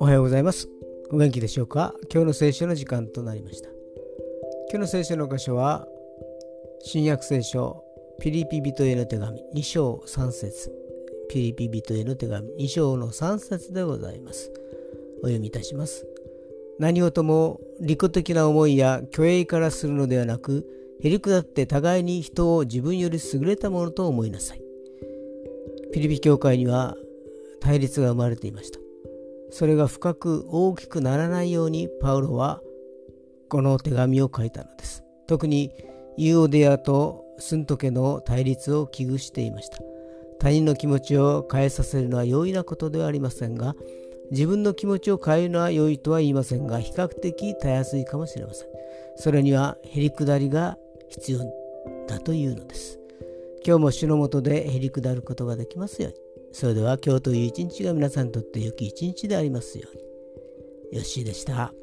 おはようございます。お元気でしょうか？今日の聖書の時間となりました。今日の聖書の箇所は、新約聖書、ピリピ人への手紙2章3節ピリピ人への手紙2章の3節でございます。お読みいたします。何事も利己的な思いや虚栄からするのではなく、へりくだって互いに人を自分より優れたものと思いなさい。ピリピ教会には対立が生まれていました。それが深く大きくならないようにパウロはこの手紙を書いたのです。特にユーオデアとスント家の対立を危惧していました。他人の気持ちを変えさせるのは容易なことではありませんが、自分の気持ちを変えるのは良いとは言いませんが、比較的たやすいかもしれません。それにはへりくだりが必要だというのです。今日も主のもとでへりくだることができますように。それでは今日という一日が皆さんにとって良き一日でありますように。よッしーでした。